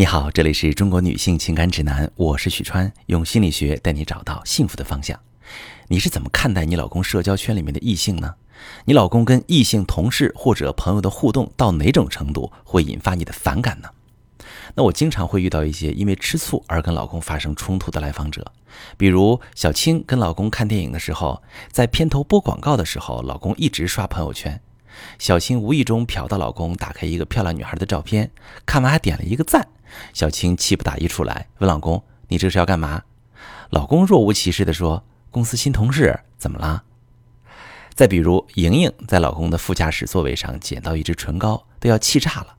你好，这里是中国女性情感指南，我是许川，用心理学带你找到幸福的方向。你是怎么看待你老公社交圈里面的异性呢？你老公跟异性同事或者朋友的互动到哪种程度会引发你的反感呢？那我经常会遇到一些因为吃醋而跟老公发生冲突的来访者，比如小青跟老公看电影的时候，在片头播广告的时候，老公一直刷朋友圈。小青无意中瞟到老公打开一个漂亮女孩的照片，看完还点了一个赞。小青气不打一处来，问老公：“你这是要干嘛？”老公若无其事地说：“公司新同事，怎么了？”再比如，莹莹在老公的副驾驶座位上捡到一支唇膏，都要气炸了，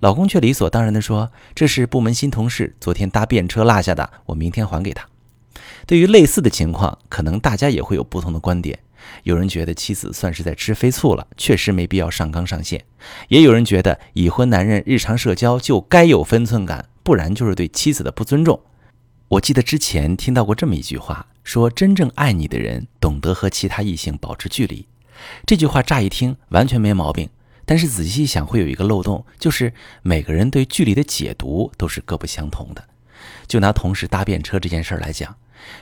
老公却理所当然地说：“这是部门新同事昨天搭便车落下的，我明天还给他。”对于类似的情况，可能大家也会有不同的观点。有人觉得妻子算是在吃飞醋了，确实没必要上纲上线；也有人觉得已婚男人日常社交就该有分寸感，不然就是对妻子的不尊重。我记得之前听到过这么一句话，说真正爱你的人懂得和其他异性保持距离。这句话乍一听完全没毛病，但是仔细一想会有一个漏洞，就是每个人对距离的解读都是各不相同的。就拿同事搭便车这件事儿来讲。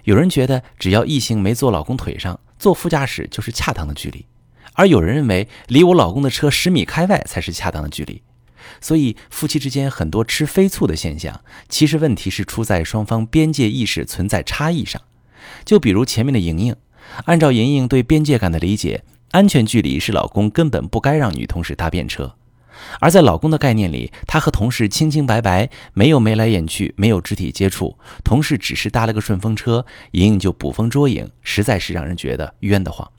有人觉得只要异性没坐老公腿上，坐副驾驶就是恰当的距离，而有人认为离我老公的车十米开外才是恰当的距离。所以夫妻之间很多吃飞醋的现象，其实问题是出在双方边界意识存在差异上。就比如前面的莹莹，按照莹莹对边界感的理解，安全距离是老公根本不该让女同事搭便车。而在老公的概念里，他和同事清清白白，没有眉来眼去，没有肢体接触，同事只是搭了个顺风车，莹莹就捕风捉影，实在是让人觉得冤得慌。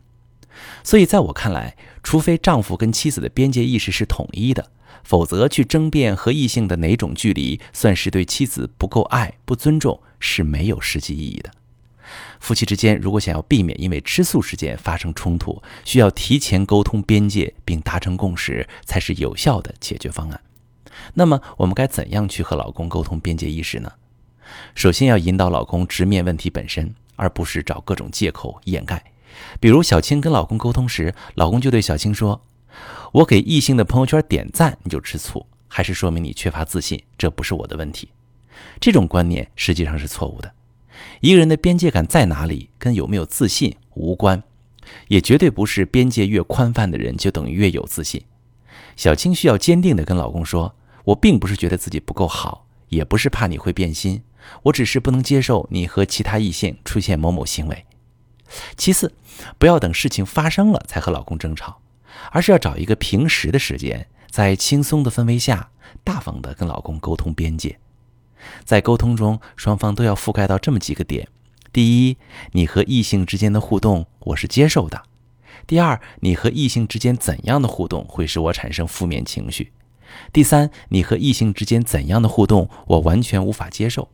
所以，在我看来，除非丈夫跟妻子的边界意识是统一的，否则去争辩和异性的哪种距离算是对妻子不够爱、不尊重，是没有实际意义的。夫妻之间如果想要避免因为吃醋事件发生冲突，需要提前沟通边界并达成共识，才是有效的解决方案。那么，我们该怎样去和老公沟通边界意识呢？首先要引导老公直面问题本身，而不是找各种借口掩盖。比如，小青跟老公沟通时，老公就对小青说：“我给异性的朋友圈点赞，你就吃醋，还是说明你缺乏自信？这不是我的问题。”这种观念实际上是错误的。一个人的边界感在哪里，跟有没有自信无关，也绝对不是边界越宽泛的人就等于越有自信。小青需要坚定地跟老公说：“我并不是觉得自己不够好，也不是怕你会变心，我只是不能接受你和其他异性出现某某行为。”其次，不要等事情发生了才和老公争吵，而是要找一个平时的时间，在轻松的氛围下，大方地跟老公沟通边界。在沟通中，双方都要覆盖到这么几个点：第一，你和异性之间的互动我是接受的；第二，你和异性之间怎样的互动会使我产生负面情绪；第三，你和异性之间怎样的互动我完全无法接受。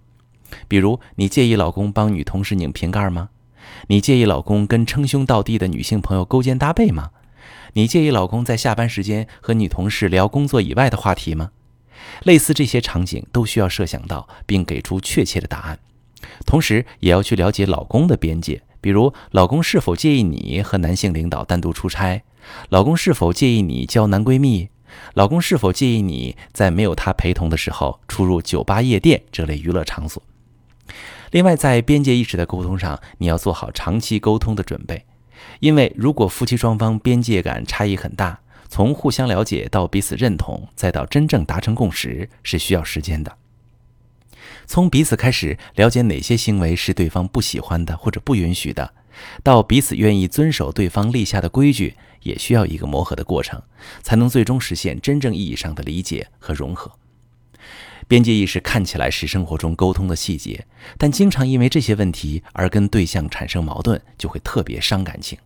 比如，你介意老公帮女同事拧瓶盖吗？你介意老公跟称兄道弟的女性朋友勾肩搭背吗？你介意老公在下班时间和女同事聊工作以外的话题吗？类似这些场景都需要设想到，并给出确切的答案。同时，也要去了解老公的边界，比如老公是否介意你和男性领导单独出差，老公是否介意你交男闺蜜，老公是否介意你在没有他陪同的时候出入酒吧、夜店这类娱乐场所。另外，在边界意识的沟通上，你要做好长期沟通的准备，因为如果夫妻双方边界感差异很大。从互相了解到彼此认同，再到真正达成共识，是需要时间的。从彼此开始了解哪些行为是对方不喜欢的或者不允许的，到彼此愿意遵守对方立下的规矩，也需要一个磨合的过程，才能最终实现真正意义上的理解和融合。边界意识看起来是生活中沟通的细节，但经常因为这些问题而跟对象产生矛盾，就会特别伤感情。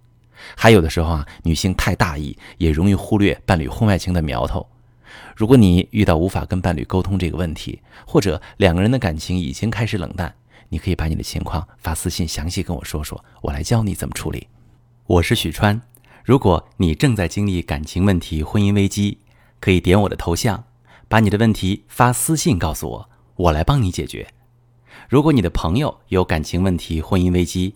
还有的时候啊，女性太大意，也容易忽略伴侣婚外情的苗头。如果你遇到无法跟伴侣沟通这个问题，或者两个人的感情已经开始冷淡，你可以把你的情况发私信详细跟我说说，我来教你怎么处理。我是许川，如果你正在经历感情问题、婚姻危机，可以点我的头像，把你的问题发私信告诉我，我来帮你解决。如果你的朋友有感情问题、婚姻危机，